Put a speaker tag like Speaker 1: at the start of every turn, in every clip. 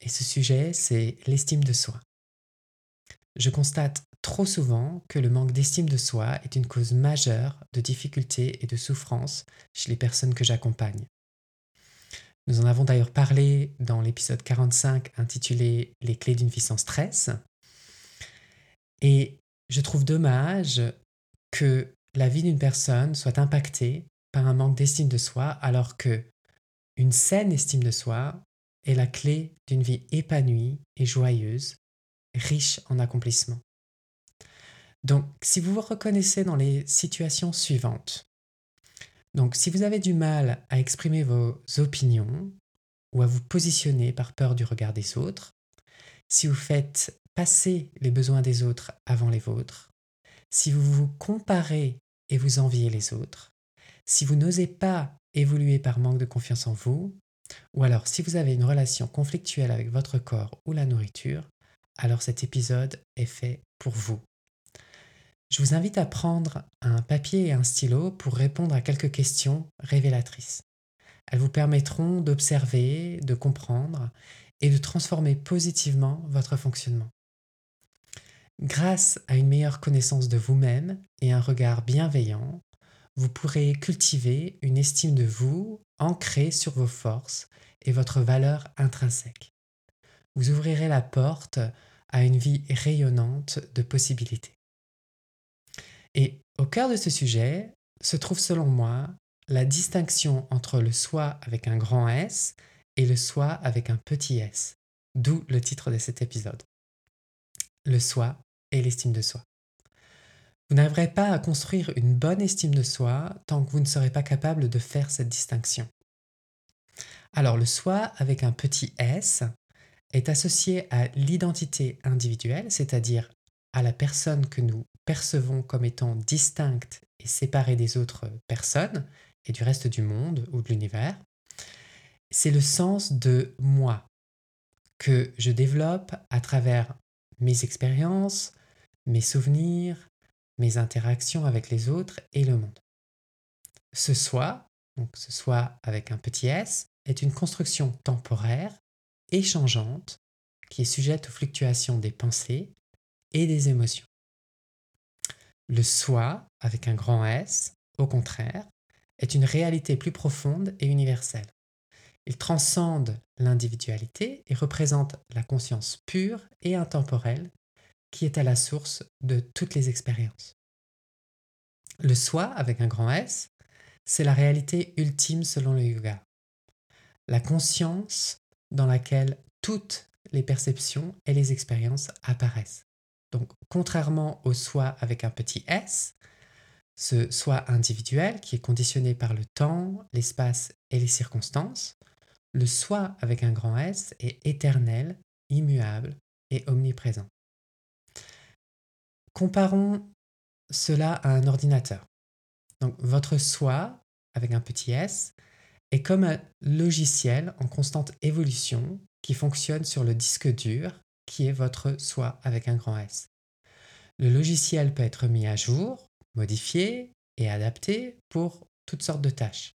Speaker 1: et ce sujet, c'est l'estime de soi. Je constate trop souvent que le manque d'estime de soi est une cause majeure de difficultés et de souffrances chez les personnes que j'accompagne. Nous en avons d'ailleurs parlé dans l'épisode 45 intitulé Les clés d'une vie sans stress. Et je trouve dommage que la vie d'une personne soit impactée par un manque d'estime de soi alors que une saine estime de soi est la clé d'une vie épanouie et joyeuse, riche en accomplissements. Donc, si vous vous reconnaissez dans les situations suivantes, donc si vous avez du mal à exprimer vos opinions ou à vous positionner par peur du regard des autres, si vous faites passer les besoins des autres avant les vôtres, si vous vous comparez et vous enviez les autres, si vous n'osez pas évoluer par manque de confiance en vous, ou alors si vous avez une relation conflictuelle avec votre corps ou la nourriture, alors cet épisode est fait pour vous. Je vous invite à prendre un papier et un stylo pour répondre à quelques questions révélatrices. Elles vous permettront d'observer, de comprendre et de transformer positivement votre fonctionnement. Grâce à une meilleure connaissance de vous-même et un regard bienveillant, vous pourrez cultiver une estime de vous ancrée sur vos forces et votre valeur intrinsèque. Vous ouvrirez la porte à une vie rayonnante de possibilités. Et au cœur de ce sujet se trouve selon moi la distinction entre le soi avec un grand S et le soi avec un petit s, d'où le titre de cet épisode. Le soi et l'estime de soi. Vous n'arriverez pas à construire une bonne estime de soi tant que vous ne serez pas capable de faire cette distinction. Alors le soi avec un petit s est associé à l'identité individuelle, c'est-à-dire à la personne que nous percevons comme étant distincte et séparée des autres personnes et du reste du monde ou de l'univers, c'est le sens de moi que je développe à travers mes expériences, mes souvenirs, mes interactions avec les autres et le monde. Ce soi, donc ce soi avec un petit s, est une construction temporaire et changeante qui est sujette aux fluctuations des pensées et des émotions. Le soi, avec un grand S, au contraire, est une réalité plus profonde et universelle. Il transcende l'individualité et représente la conscience pure et intemporelle qui est à la source de toutes les expériences. Le soi, avec un grand S, c'est la réalité ultime selon le yoga. La conscience dans laquelle toutes les perceptions et les expériences apparaissent. Donc, contrairement au soi avec un petit s, ce soi individuel qui est conditionné par le temps, l'espace et les circonstances, le soi avec un grand S est éternel, immuable et omniprésent. Comparons cela à un ordinateur. Votre soi avec un petit s est comme un logiciel en constante évolution qui fonctionne sur le disque dur qui est votre soi avec un grand S. Le logiciel peut être mis à jour, modifié et adapté pour toutes sortes de tâches.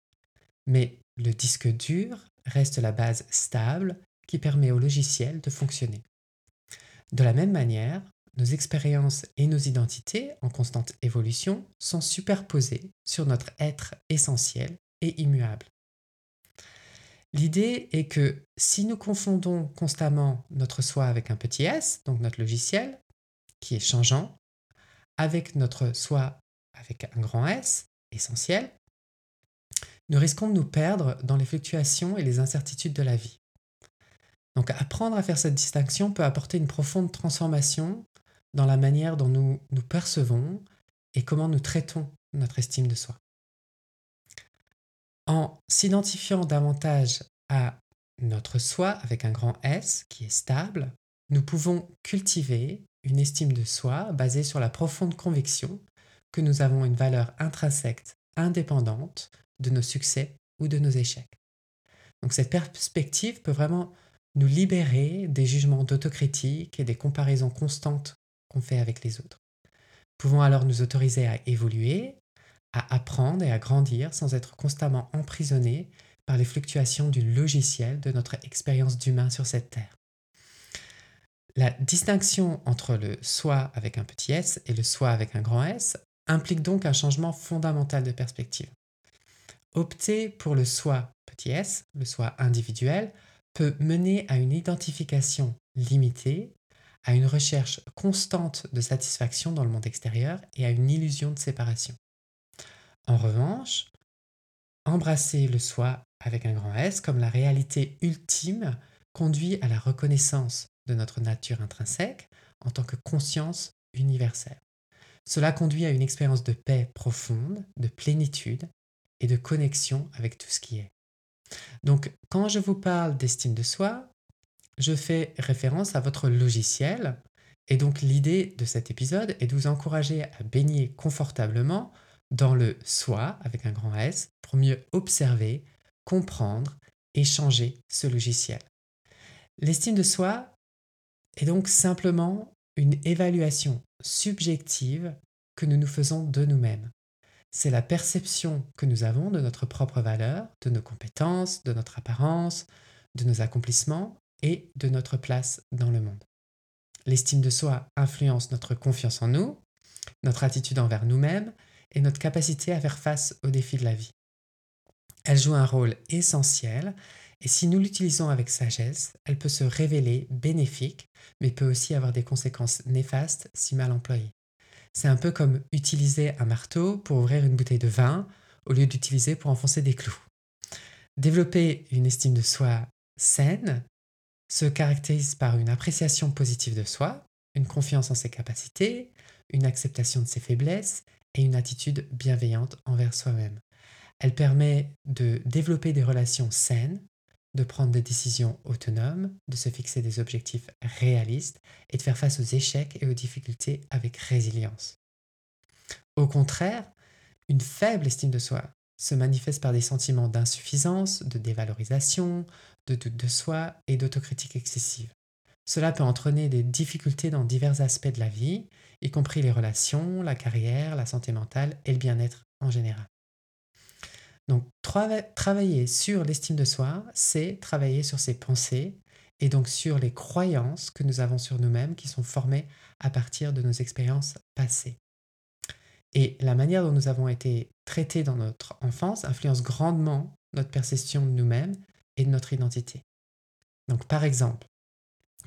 Speaker 1: Mais le disque dur reste la base stable qui permet au logiciel de fonctionner. De la même manière, nos expériences et nos identités en constante évolution sont superposées sur notre être essentiel et immuable. L'idée est que si nous confondons constamment notre soi avec un petit s, donc notre logiciel, qui est changeant, avec notre soi avec un grand S, essentiel, nous risquons de nous perdre dans les fluctuations et les incertitudes de la vie. Donc apprendre à faire cette distinction peut apporter une profonde transformation dans la manière dont nous nous percevons et comment nous traitons notre estime de soi en s'identifiant davantage à notre soi avec un grand S qui est stable, nous pouvons cultiver une estime de soi basée sur la profonde conviction que nous avons une valeur intrinsèque indépendante de nos succès ou de nos échecs. Donc cette perspective peut vraiment nous libérer des jugements d'autocritique et des comparaisons constantes fait avec les autres. Pouvons alors nous autoriser à évoluer, à apprendre et à grandir sans être constamment emprisonnés par les fluctuations du logiciel de notre expérience d'humain sur cette terre. La distinction entre le soi avec un petit s et le soi avec un grand S implique donc un changement fondamental de perspective. Opter pour le soi petit s, le soi individuel, peut mener à une identification limitée, à une recherche constante de satisfaction dans le monde extérieur et à une illusion de séparation. En revanche, embrasser le soi avec un grand S comme la réalité ultime conduit à la reconnaissance de notre nature intrinsèque en tant que conscience universelle. Cela conduit à une expérience de paix profonde, de plénitude et de connexion avec tout ce qui est. Donc, quand je vous parle d'estime de soi, je fais référence à votre logiciel. Et donc, l'idée de cet épisode est de vous encourager à baigner confortablement dans le soi avec un grand S pour mieux observer, comprendre et changer ce logiciel. L'estime de soi est donc simplement une évaluation subjective que nous nous faisons de nous-mêmes c'est la perception que nous avons de notre propre valeur, de nos compétences, de notre apparence, de nos accomplissements et de notre place dans le monde. L'estime de soi influence notre confiance en nous, notre attitude envers nous-mêmes et notre capacité à faire face aux défis de la vie. Elle joue un rôle essentiel et si nous l'utilisons avec sagesse, elle peut se révéler bénéfique, mais peut aussi avoir des conséquences néfastes si mal employée. C'est un peu comme utiliser un marteau pour ouvrir une bouteille de vin au lieu d'utiliser pour enfoncer des clous. Développer une estime de soi saine se caractérise par une appréciation positive de soi, une confiance en ses capacités, une acceptation de ses faiblesses et une attitude bienveillante envers soi-même. Elle permet de développer des relations saines de prendre des décisions autonomes, de se fixer des objectifs réalistes et de faire face aux échecs et aux difficultés avec résilience. Au contraire, une faible estime de soi se manifeste par des sentiments d'insuffisance, de dévalorisation, de doute de soi et d'autocritique excessive. Cela peut entraîner des difficultés dans divers aspects de la vie, y compris les relations, la carrière, la santé mentale et le bien-être en général. Donc travailler sur l'estime de soi, c'est travailler sur ses pensées et donc sur les croyances que nous avons sur nous-mêmes qui sont formées à partir de nos expériences passées. Et la manière dont nous avons été traités dans notre enfance influence grandement notre perception de nous-mêmes et de notre identité. Donc par exemple,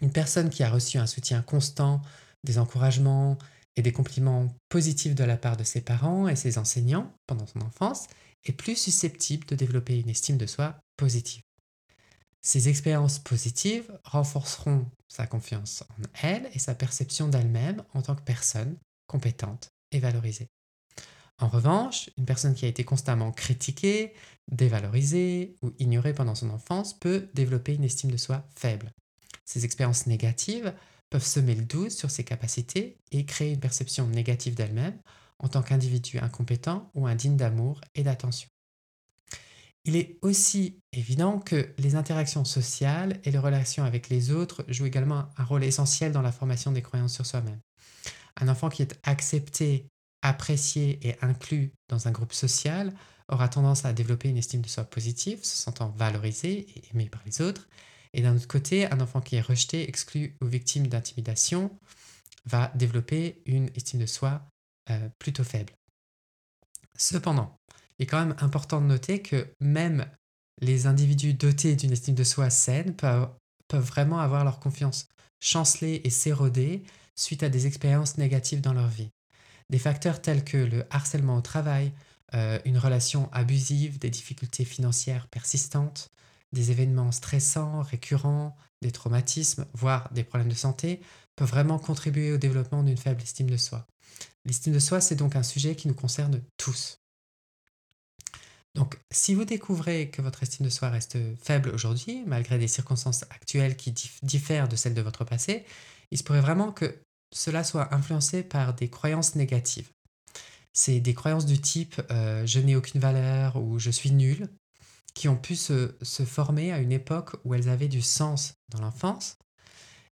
Speaker 1: une personne qui a reçu un soutien constant, des encouragements et des compliments positifs de la part de ses parents et ses enseignants pendant son enfance est plus susceptible de développer une estime de soi positive. Ces expériences positives renforceront sa confiance en elle et sa perception d'elle-même en tant que personne compétente et valorisée. En revanche, une personne qui a été constamment critiquée, dévalorisée ou ignorée pendant son enfance peut développer une estime de soi faible. Ces expériences négatives peuvent semer le doute sur ses capacités et créer une perception négative d'elle-même en tant qu'individu incompétent ou indigne d'amour et d'attention. Il est aussi évident que les interactions sociales et les relations avec les autres jouent également un rôle essentiel dans la formation des croyances sur soi-même. Un enfant qui est accepté, apprécié et inclus dans un groupe social aura tendance à développer une estime de soi positive, se sentant valorisé et aimé par les autres. Et d'un autre côté, un enfant qui est rejeté, exclu ou victime d'intimidation va développer une estime de soi euh, plutôt faible. Cependant, il est quand même important de noter que même les individus dotés d'une estime de soi saine peuvent, vraiment avoir leur confiance chancelée et s'éroder suite à des expériences négatives dans leur vie. Des facteurs tels que le harcèlement au travail, euh, une relation abusive, des difficultés financières persistantes, des événements stressants, récurrents, des traumatismes, voire des problèmes de santé, peuvent vraiment contribuer au développement d'une faible estime de soi. L'estime de soi, c'est donc un sujet qui nous concerne tous. Donc, si vous découvrez que votre estime de soi reste faible aujourd'hui, malgré des circonstances actuelles qui diffèrent de celles de votre passé, il se pourrait vraiment que cela soit influencé par des croyances négatives. C'est des croyances du type euh, je n'ai aucune valeur ou je suis nul, qui ont pu se, se former à une époque où elles avaient du sens dans l'enfance,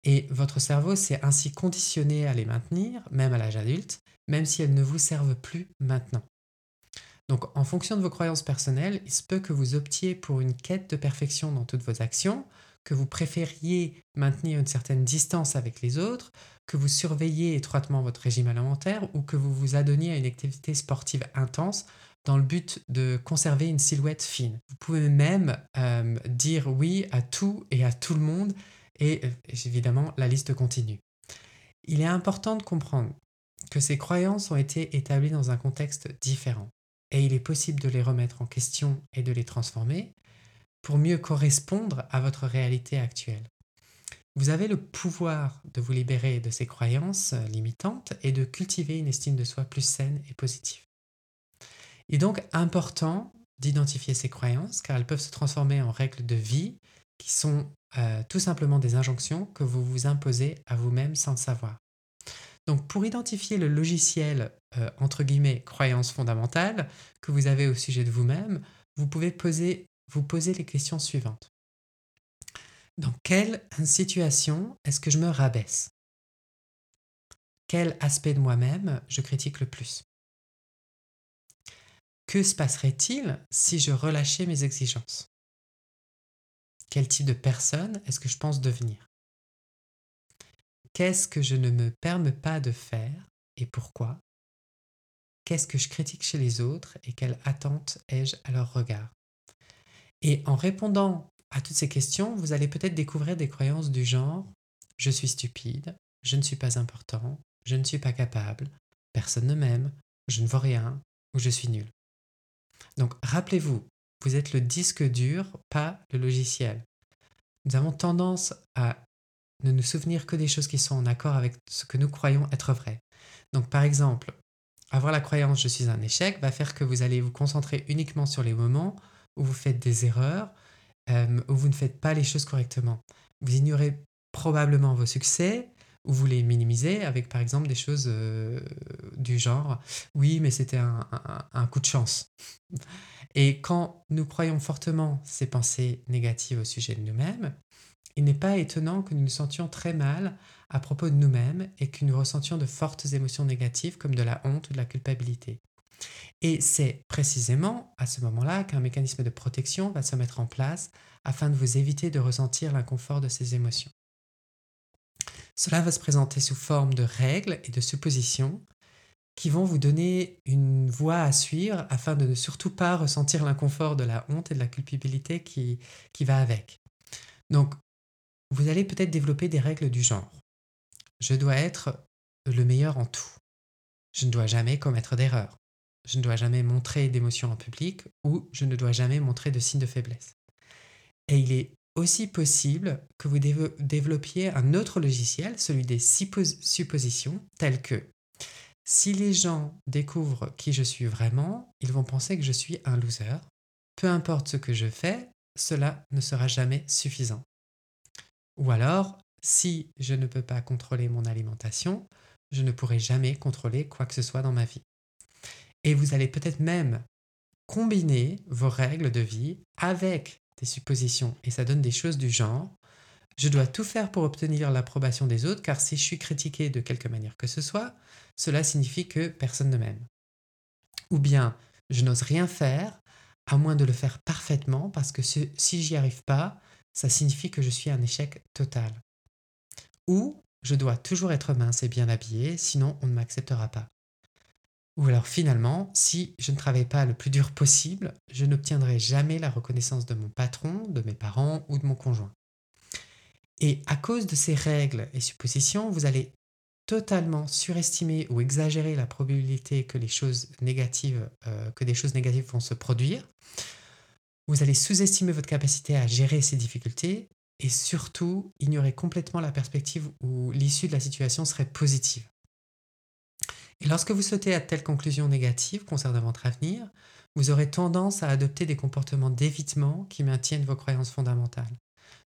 Speaker 1: et votre cerveau s'est ainsi conditionné à les maintenir, même à l'âge adulte, même si elles ne vous servent plus maintenant. Donc en fonction de vos croyances personnelles, il se peut que vous optiez pour une quête de perfection dans toutes vos actions, que vous préfériez maintenir une certaine distance avec les autres, que vous surveillez étroitement votre régime alimentaire ou que vous vous adonniez à une activité sportive intense dans le but de conserver une silhouette fine. Vous pouvez même euh, dire oui à tout et à tout le monde et euh, évidemment la liste continue. Il est important de comprendre que ces croyances ont été établies dans un contexte différent et il est possible de les remettre en question et de les transformer pour mieux correspondre à votre réalité actuelle. Vous avez le pouvoir de vous libérer de ces croyances limitantes et de cultiver une estime de soi plus saine et positive. Il est donc important d'identifier ces croyances car elles peuvent se transformer en règles de vie qui sont euh, tout simplement des injonctions que vous vous imposez à vous-même sans le savoir. Donc pour identifier le logiciel, euh, entre guillemets, croyance fondamentale que vous avez au sujet de vous-même, vous pouvez poser, vous poser les questions suivantes. Dans quelle situation est-ce que je me rabaisse? Quel aspect de moi-même je critique le plus? Que se passerait-il si je relâchais mes exigences? Quel type de personne est-ce que je pense devenir? Qu'est-ce que je ne me permets pas de faire et pourquoi? Qu'est-ce que je critique chez les autres et quelle attente ai-je à leur regard? Et en répondant à toutes ces questions, vous allez peut-être découvrir des croyances du genre je suis stupide, je ne suis pas important, je ne suis pas capable, personne ne m'aime, je ne vaux rien ou je suis nul. Donc rappelez-vous, vous êtes le disque dur, pas le logiciel. Nous avons tendance à ne nous souvenir que des choses qui sont en accord avec ce que nous croyons être vrai. Donc par exemple, avoir la croyance je suis un échec va faire que vous allez vous concentrer uniquement sur les moments où vous faites des erreurs, euh, où vous ne faites pas les choses correctement. Vous ignorez probablement vos succès ou vous les minimisez avec par exemple des choses euh, du genre oui mais c'était un, coup de chance. Et quand nous croyons fortement ces pensées négatives au sujet de nous-mêmes, il n'est pas étonnant que nous nous sentions très mal à propos de nous-mêmes et que nous ressentions de fortes émotions négatives comme de la honte ou de la culpabilité. Et c'est précisément à ce moment-là qu'un mécanisme de protection va se mettre en place afin de vous éviter de ressentir l'inconfort de ces émotions. Cela va se présenter sous forme de règles et de suppositions qui vont vous donner une voie à suivre afin de ne surtout pas ressentir l'inconfort de la honte et de la culpabilité qui, va avec. Donc, vous allez peut-être développer des règles du genre. Je dois être le meilleur en tout. Je ne dois jamais commettre d'erreur. Je ne dois jamais montrer d'émotions en public ou je ne dois jamais montrer de signes de faiblesse. Et il est aussi possible que vous développiez un autre logiciel, celui des suppositions, telles que si les gens découvrent qui je suis vraiment, ils vont penser que je suis un loser. Peu importe ce que je fais, cela ne sera jamais suffisant. Ou alors, si je ne peux pas contrôler mon alimentation, je ne pourrai jamais contrôler quoi que ce soit dans ma vie. Et vous allez peut-être même combiner vos règles de vie avec des suppositions et ça donne des choses du genre je dois tout faire pour obtenir l'approbation des autres car si je suis critiqué de quelque manière que ce soit, cela signifie que personne ne m'aime. Ou bien je n'ose rien faire à moins de le faire parfaitement parce que si j'y arrive pas, ça signifie que je suis un échec total. Ou je dois toujours être mince et bien habillé, sinon on ne m'acceptera pas. Ou alors finalement, si je ne travaille pas le plus dur possible, je n'obtiendrai jamais la reconnaissance de mon patron, de mes parents ou de mon conjoint. Et à cause de ces règles et suppositions, vous allez totalement surestimer ou exagérer la probabilité que les euh, des choses négatives vont se produire, vous allez sous-estimer votre capacité à gérer ces difficultés et surtout ignorer complètement la perspective où l'issue de la situation serait positive. Et lorsque vous sautez à telle conclusion négative concernant votre avenir, vous aurez tendance à adopter des comportements d'évitement qui maintiennent vos croyances fondamentales.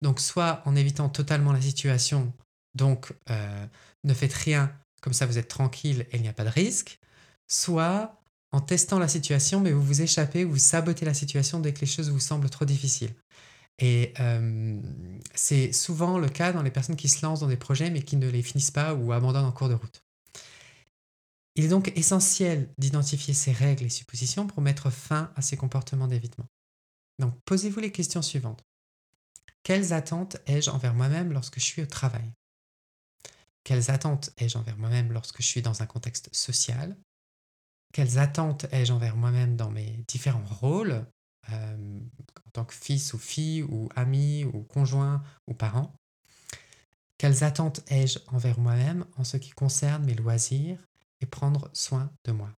Speaker 1: Donc soit en évitant totalement la situation, donc euh, ne faites rien, comme ça vous êtes tranquille et il n'y a pas de risque, soit en testant la situation, mais vous vous échappez, vous sabotez la situation dès que les choses vous semblent trop difficiles. Et euh, c'est souvent le cas dans les personnes qui se lancent dans des projets mais qui ne les finissent pas ou abandonnent en cours de route. Il est donc essentiel d'identifier ces règles et suppositions pour mettre fin à ces comportements d'évitement. Donc posez-vous les questions suivantes. Quelles attentes ai-je envers moi-même lorsque je suis au travail? Quelles attentes ai-je envers moi-même lorsque je suis dans un contexte social? Quelles attentes ai-je envers moi-même dans mes différents rôles euh, en tant que fils ou fille ou ami ou conjoint ou parent? Quelles attentes ai-je envers moi-même en ce qui concerne mes loisirs et prendre soin de moi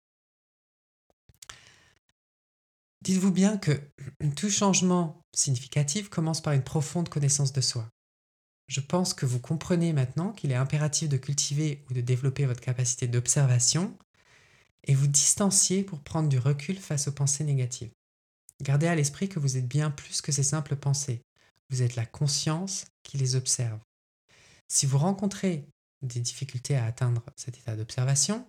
Speaker 1: Dites-vous bien que tout changement significatif commence par une profonde connaissance de soi. Je pense que vous comprenez maintenant qu'il est impératif de cultiver ou de développer votre capacité d'observation et vous distancier pour prendre du recul face aux pensées négatives. Gardez à l'esprit que vous êtes bien plus que ces simples pensées. Vous êtes la conscience qui les observe. Si vous rencontrez des difficultés à atteindre cet état d'observation,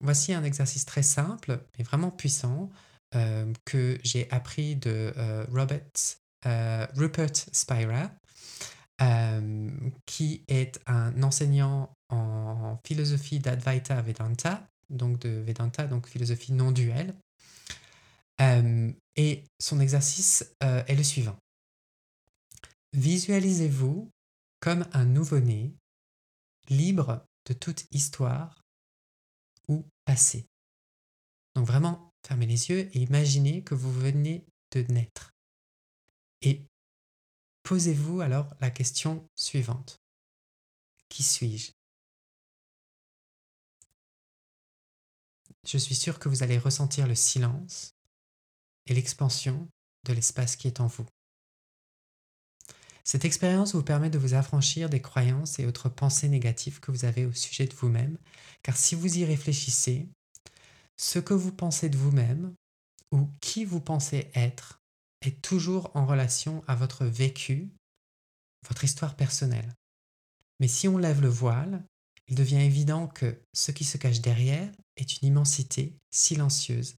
Speaker 1: voici un exercice très simple mais vraiment puissant euh, que j'ai appris de euh, euh, Rupert Spira, qui est un enseignant en philosophie d'Advaita Vedanta, donc de Vedanta, donc philosophie non duelle. et son exercice est le suivant. Visualisez-vous comme un nouveau-né, libre de toute histoire ou passé. Donc vraiment, fermez les yeux et imaginez que vous venez de naître. Et posez-vous alors la question suivante. Qui suis-je? Je suis sûr que vous allez ressentir le silence et l'expansion de l'espace qui est en vous. Cette expérience vous permet de vous affranchir des croyances et autres pensées négatives que vous avez au sujet de vous-même, car si vous y réfléchissez, ce que vous pensez de vous-même ou qui vous pensez être est toujours en relation à votre vécu, votre histoire personnelle. Mais si on lève le voile, il devient évident que ce qui se cache derrière est une immensité silencieuse,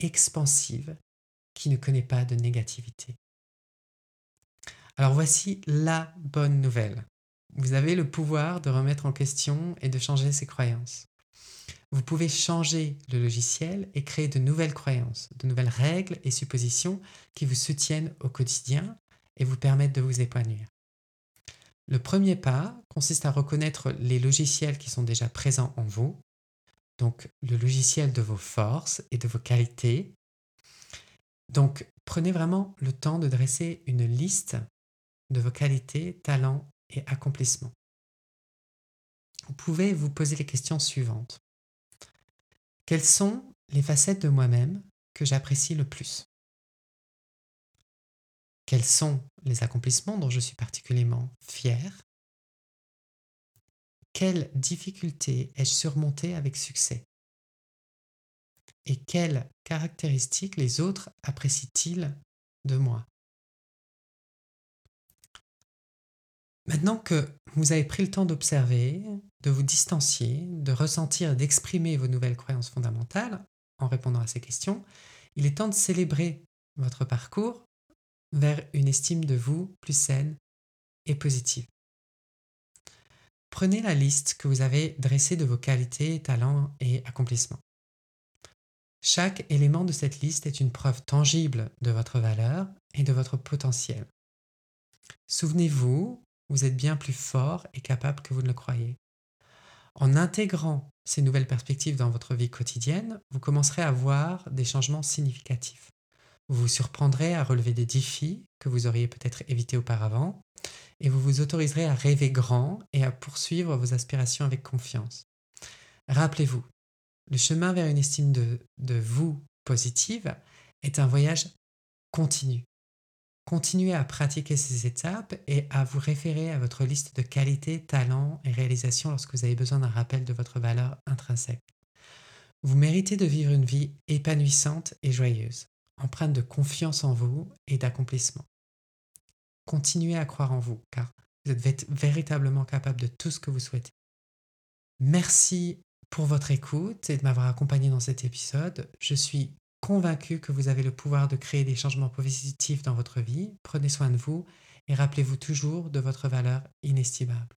Speaker 1: expansive, qui ne connaît pas de négativité. Alors voici la bonne nouvelle. Vous avez le pouvoir de remettre en question et de changer ses croyances vous pouvez changer le logiciel et créer de nouvelles croyances, de nouvelles règles et suppositions qui vous soutiennent au quotidien et vous permettent de vous épanouir. Le premier pas consiste à reconnaître les logiciels qui sont déjà présents en vous, donc le logiciel de vos forces et de vos qualités. Donc prenez vraiment le temps de dresser une liste de vos qualités, talents et accomplissements. Vous pouvez vous poser les questions suivantes. Quelles sont les facettes de moi-même que j'apprécie le plus? Quels sont les accomplissements dont je suis particulièrement fier Quelles difficultés ai-je surmontées avec succès? Et quelles caractéristiques les autres apprécient-ils de moi? Maintenant que vous avez pris le temps d'observer, de vous distancier, de ressentir, d'exprimer vos nouvelles croyances fondamentales en répondant à ces questions, il est temps de célébrer votre parcours vers une estime de vous plus saine et positive. Prenez la liste que vous avez dressée de vos qualités, talents et accomplissements. Chaque élément de cette liste est une preuve tangible de votre valeur et de votre potentiel. Souvenez-vous vous êtes bien plus fort et capable que vous ne le croyez. En intégrant ces nouvelles perspectives dans votre vie quotidienne, vous commencerez à voir des changements significatifs. Vous vous surprendrez à relever des défis que vous auriez peut-être évités auparavant, et vous vous autoriserez à rêver grand et à poursuivre vos aspirations avec confiance. Rappelez-vous, le chemin vers une estime de, de vous positive est un voyage continu. Continuez à pratiquer ces étapes et à vous référer à votre liste de qualités, talents et réalisations lorsque vous avez besoin d'un rappel de votre valeur intrinsèque. Vous méritez de vivre une vie épanouissante et joyeuse. empreinte de confiance en vous et d'accomplissement. Continuez à croire en vous, car vous êtes véritablement capable de tout ce que vous souhaitez. Merci pour votre écoute et de m'avoir accompagné dans cet épisode. Je suis convaincu que vous avez le pouvoir de créer des changements positifs dans votre vie. Prenez soin de vous et rappelez-vous toujours de votre valeur inestimable.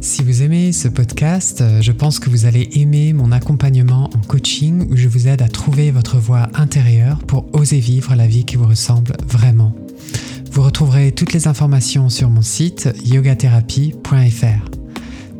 Speaker 1: Si vous aimez ce podcast, euh, je pense que vous allez aimer mon accompagnement en coaching où je vous aide à trouver votre voie intérieure pour oser vivre la vie qui vous ressemble vraiment. Vous retrouverez toutes les informations sur mon site yogatherapie.fr.